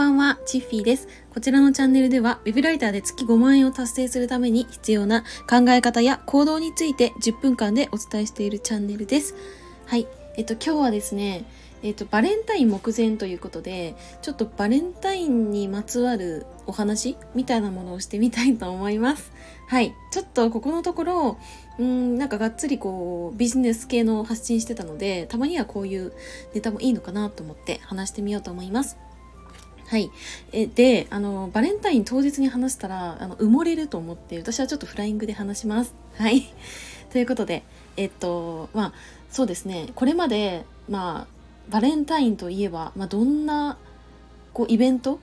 ばんは、チッフィーです。こちらのチャンネルでは、ウェブライターで月5万円を達成するために必要な考え方や行動について10分間でお伝えしているチャンネルです。はい。えっと、今日はですね、えっと、バレンタイン目前ということで、ちょっとバレンタインにまつわるお話みたいなものをしてみたいと思います。はい。ちょっとここのところ、うん、なんかがっつりこう、ビジネス系の発信してたので、たまにはこういうネタもいいのかなと思って話してみようと思います。はい。え、で、あの、バレンタイン当日に話したら、あの、埋もれると思って、私はちょっとフライングで話します。はい。ということで、えっと、まあ、そうですね、これまで、まあ、バレンタインといえば、まあ、どんな、こう、イベント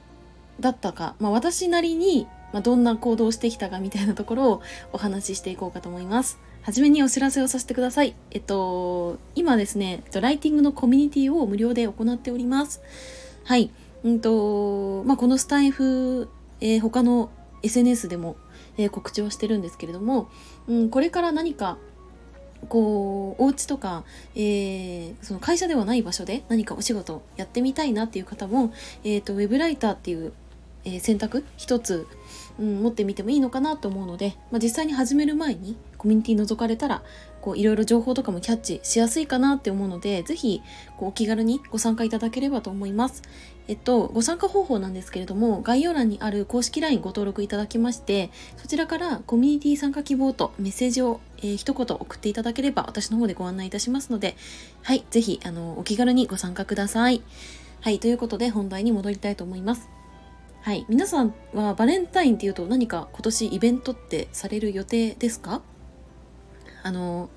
だったか、まあ、私なりに、まあ、どんな行動をしてきたかみたいなところをお話ししていこうかと思います。はじめにお知らせをさせてください。えっと、今ですね、ライティングのコミュニティを無料で行っております。はい。うんとまあ、このスタイフ、えー、他の SNS でも、えー、告知をしてるんですけれども、うん、これから何かこうお家とか、えー、その会社ではない場所で何かお仕事やってみたいなっていう方も、えーと、ウェブライターっていう、えー、選択一つ、うん、持ってみてもいいのかなと思うので、まあ、実際に始める前にコミュニティ覗かれたらいろいろ情報とかもキャッチしやすいかなって思うので、ぜひこうお気軽にご参加いただければと思います。えっと、ご参加方法なんですけれども、概要欄にある公式 LINE ご登録いただきまして、そちらからコミュニティ参加希望とメッセージを、えー、一言送っていただければ私の方でご案内いたしますので、はい、ぜひ、あの、お気軽にご参加ください。はい、ということで本題に戻りたいと思います。はい、皆さんはバレンタインっていうと何か今年イベントってされる予定ですか？あの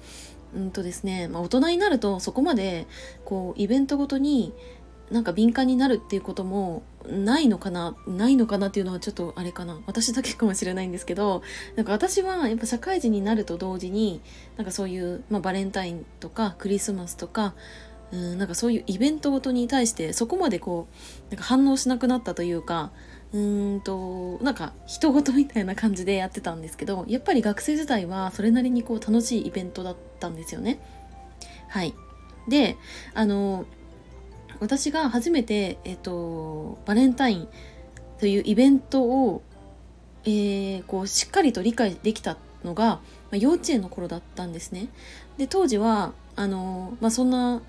うんとですね、まあ、大人になるとそこまでこうイベントごとになんか敏感になるっていうこともないのかなないのかなっていうのはちょっとあれかな。私だけかもしれないんですけどなんか私はやっぱ社会人になると同時になんかそういう、まあ、バレンタインとかクリスマスとかうんなんかそういうイベントごとに対してそこまでこうなんか反応しなくなったというかうんとなんか人事みたいな感じでやってたんですけどやっぱり学生時代はそれなりにこう楽しいイベントだったんですよね。はいであの私が初めて、えっと、バレンタインというイベントを、えー、こうしっかりと理解できたのが、まあ、幼稚園の頃だったんですね。で当時はあの、まあ、そんな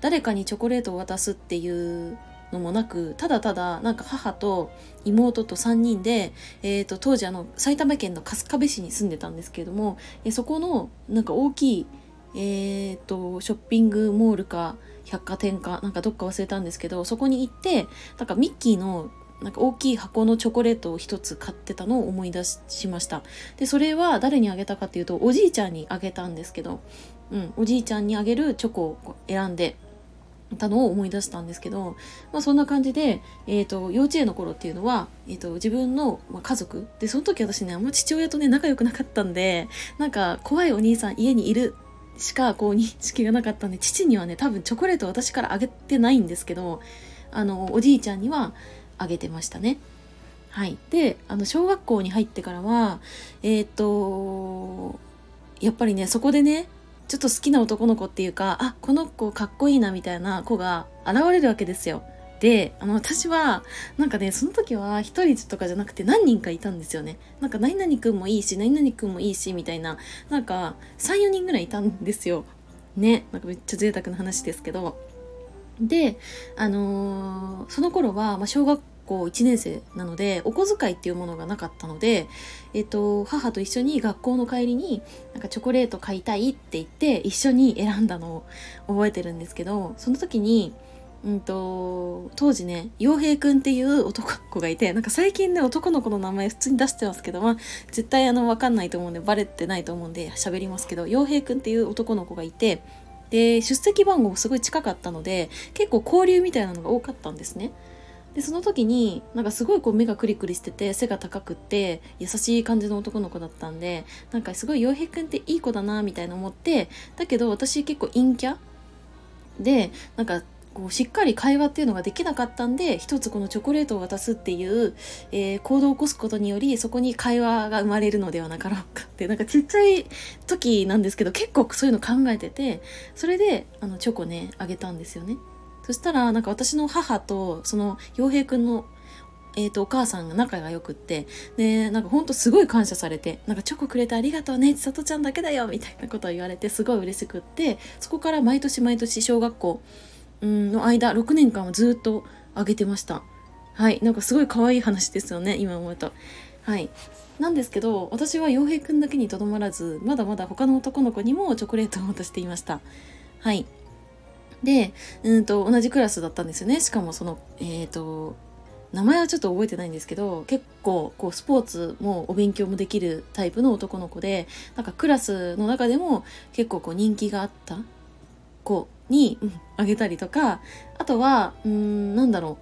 誰かにチョコレートを渡すっていうのもなくただただなんか母と妹と3人で、えーと、当時あの埼玉県の春日部市に住んでたんですけれども、えそこのなんか大きい、えーと、ショッピングモールか百貨店かなんかどっか忘れたんですけどそこに行ってなんかミッキーのなんか大きい箱のチョコレートを一つ買ってたのを思い出しました。で、それは誰にあげたかっていうと、おじいちゃんにあげたんですけど、うん、おじいちゃんにあげるチョコを選んで、たのを思い出したんですけど、まあ、そんな感じで、えーと、幼稚園の頃っていうのは、えーと、自分の、まあ、家族でその時私ねあんま父親とね仲良くなかったんでなんか怖いお兄さん家にいるしかこう認識がなかったんで父にはね多分チョコレート私からあげてないんですけどあのおじいちゃんにはあげてましたね。はい、であの小学校に入ってからはえっ、ー、とやっぱりねそこでねちょっと好きな男の子っていうかあこの子かっこいいなみたいな子が現れるわけですよ。であの私はなんかねその時は1人とかじゃなくて何人かいたんですよね。なんか何々くんもいいし何々くんもいいしみたいななんか34人ぐらいいたんですよ。ねなんかめっちゃ贅沢な話ですけど。であのー、その頃は、まあ、小学校1年生なのでお小遣いっていうものがなかったので、えっと、母と一緒に学校の帰りになんかチョコレート買いたいって言って一緒に選んだのを覚えてるんですけどその時にうんと、当時ね、洋平くんっていう男の子がいて、なんか最近ね、男の子の名前普通に出してますけど、まあ、絶対あの、わかんないと思うんで、バレてないと思うんで喋りますけど、洋平くんっていう男の子がいて、で、出席番号もすごい近かったので、結構交流みたいなのが多かったんですね。でその時になんかすごいこう目がクリクリしてて背が高くって優しい感じの男の子だったんでなんかすごい洋平くんっていい子だなみたいな思ってだけど私結構陰キャでなんかこうしっかり会話っていうのができなかったんで一つこのチョコレートを渡すっていう、えー、行動を起こすことによりそこに会話が生まれるのではなかろうかってなんかちっちゃい時なんですけど結構そういうの考えててそれであのチョコねあげたんですよね。そしたらなんか私の母とその洋平くんのえーと、お母さんが仲が良くってでなんかほんとすごい感謝されてなんかチョコくれてありがとうね千里ちゃんだけだよみたいなことを言われてすごい嬉しくってそこから毎年毎年小学校の間6年間はずっとあげてました。はい。なんかすごい可愛い話ですよね今思うと。はい。なんですけど私は洋平くんだけにとどまらずまだまだ他の男の子にもチョコレートを渡していました。はい。でうんと同じクラスだったんですよねしかもそのえっ、ー、と名前はちょっと覚えてないんですけど結構こうスポーツもお勉強もできるタイプの男の子でなんかクラスの中でも結構こう人気があった子に、あげたりとかあとはうんなんだろ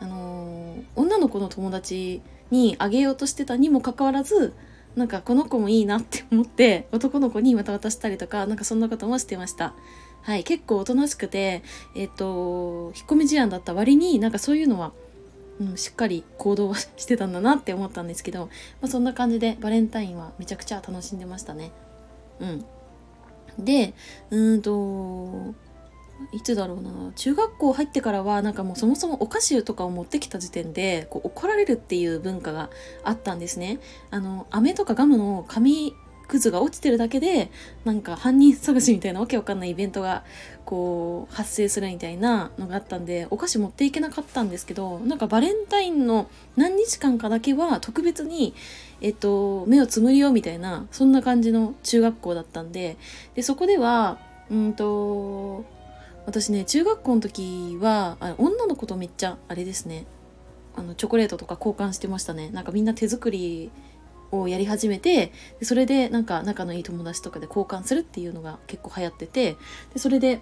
うあのー、女の子の友達にあげようとしてたにもかかわらずなんかこの子もいいなって思って男の子にまた渡したりとかなんかそんなこともしてました。はい、結構おとなしくて、えっ、と、引っ込み思案だった割になんかそういうのはうん、しっかり行動はしてたんだなって思ったんですけど、まあ、そんな感じでバレンタインはめちゃくちゃ楽しんでましたね。うん。で、うんと、いつだろうな中学校入ってからはなんかもうそもそもお菓子とかを持ってきた時点でこう怒られるっていう文化があったんですね。あの飴とかガムの紙クズが落ちてるだけでなんか犯人探しみたいなわけわかんないイベントがこう発生するみたいなのがあったんでお菓子持っていけなかったんですけどなんかバレンタインの何日間かだけは特別に、えっと、目をつむりようみたいなそんな感じの中学校だったんででそこではうんと私ね中学校の時はあ女の子とめっちゃあれですね。あのチョコレートとか交換してましたね。なんかみんな手作りをやり始めてそれでなんか仲のいい友達とかで交換するっていうのが結構流行っててでそれで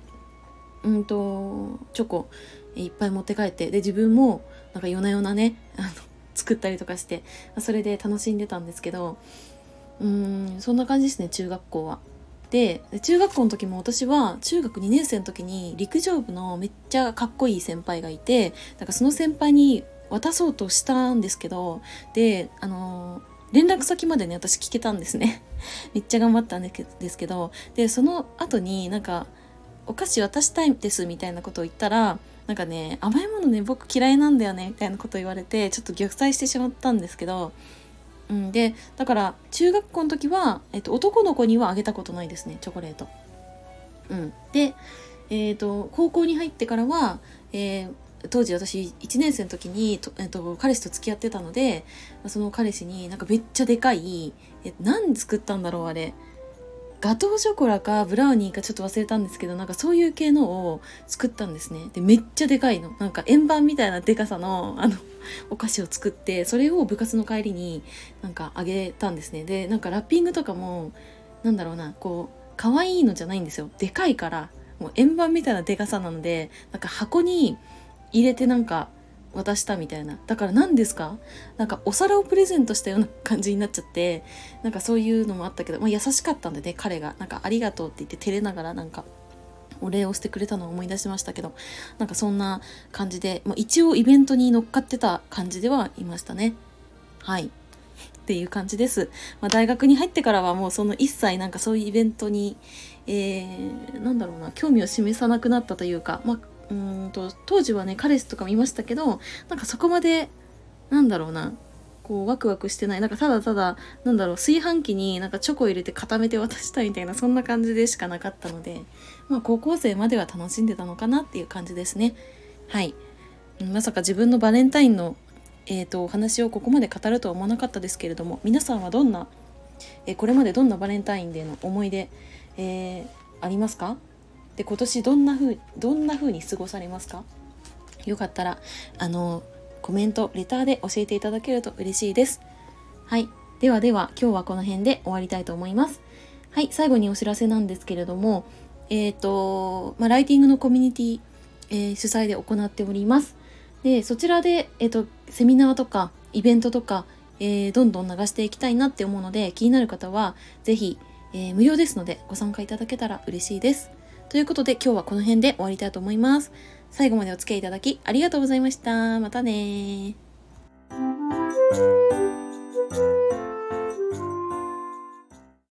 うんとチョコいっぱい持って帰ってで自分もなんか夜な夜なねあの作ったりとかしてそれで楽しんでたんですけどうんそんな感じですね中学校は。で中学校の時も私は中学2年生の時に陸上部のめっちゃかっこいい先輩がいてだからその先輩に渡そうとしたんですけどであのー連絡先までね私聞けたんですね。めっちゃ頑張ったんですけど。でその後になんかお菓子渡したいですみたいなことを言ったらなんかね甘いものね僕嫌いなんだよねみたいなことを言われてちょっと玉砕してしまったんですけど、うん、でだから中学校の時は、えっと、男の子にはあげたことないですねチョコレート。うん、で、えーと高校に入ってからは、えー、当時私1年生の時にと、えっと、彼氏と付き合ってたのでその彼氏になんかめっちゃでかいえ何作ったんだろうあれ。ガトーショコラかブラウニーかちょっと忘れたんですけどなんかそういう系のを作ったんですね。でめっちゃでかいの。なんか円盤みたいなでかさのあのお菓子を作ってそれを部活の帰りになんかあげたんですね。でなんかラッピングとかもなんだろうなこう可愛いのじゃないんですよ。でかいからもう円盤みたいなでかさなのでなんか箱に入れてなんか渡したみたいな。だから何ですか？なんかお皿をプレゼントしたような感じになっちゃってなんかそういうのもあったけど、まあ、優しかったんでね彼が。なんかありがとうって言って照れながらなんかお礼をしてくれたのを思い出しましたけどなんかそんな感じで、まあ、一応イベントに乗っかってた感じではいましたね。はい。っていう感じです、まあ、大学に入ってからはもうその一切なんかそういうイベントにえー、なんだろうな興味を示さなくなったというか、まあ、うんと当時はね彼氏とかもいましたけどなんかそこまでなんだろうなこうワクワクしてないなんかただただなんだろう炊飯器になんかチョコ入れて固めて渡したいみたいなそんな感じでしかなかったのでまあ高校生までは楽しんでたのかなっていう感じですね。はい。まさか自分のバレンタインのえーと、お話をここまで語るとは思わなかったですけれども皆さんはどんな、えー、これまでどんなバレンタインデーの思い出、えー、ありますか？で今年どんな風どんな風に過ごされますか？よかったらあのコメントレターで教えていただけると嬉しいです。はい。ではでは今日はこの辺で終わりたいと思います。はい。最後にお知らせなんですけれどもえっ、ー、と、まあ、ライティングのコミュニティ、えー、主催で行っております。でそちらで、えーと、セミナーとかイベントとか、え、どんどん流していきたいなって思うので気になる方は是非、え無料ですのでご参加いただけたら嬉しいです。ということで今日はこの辺で終わりたいと思います。最後までお付き合いいただきありがとうございました。またね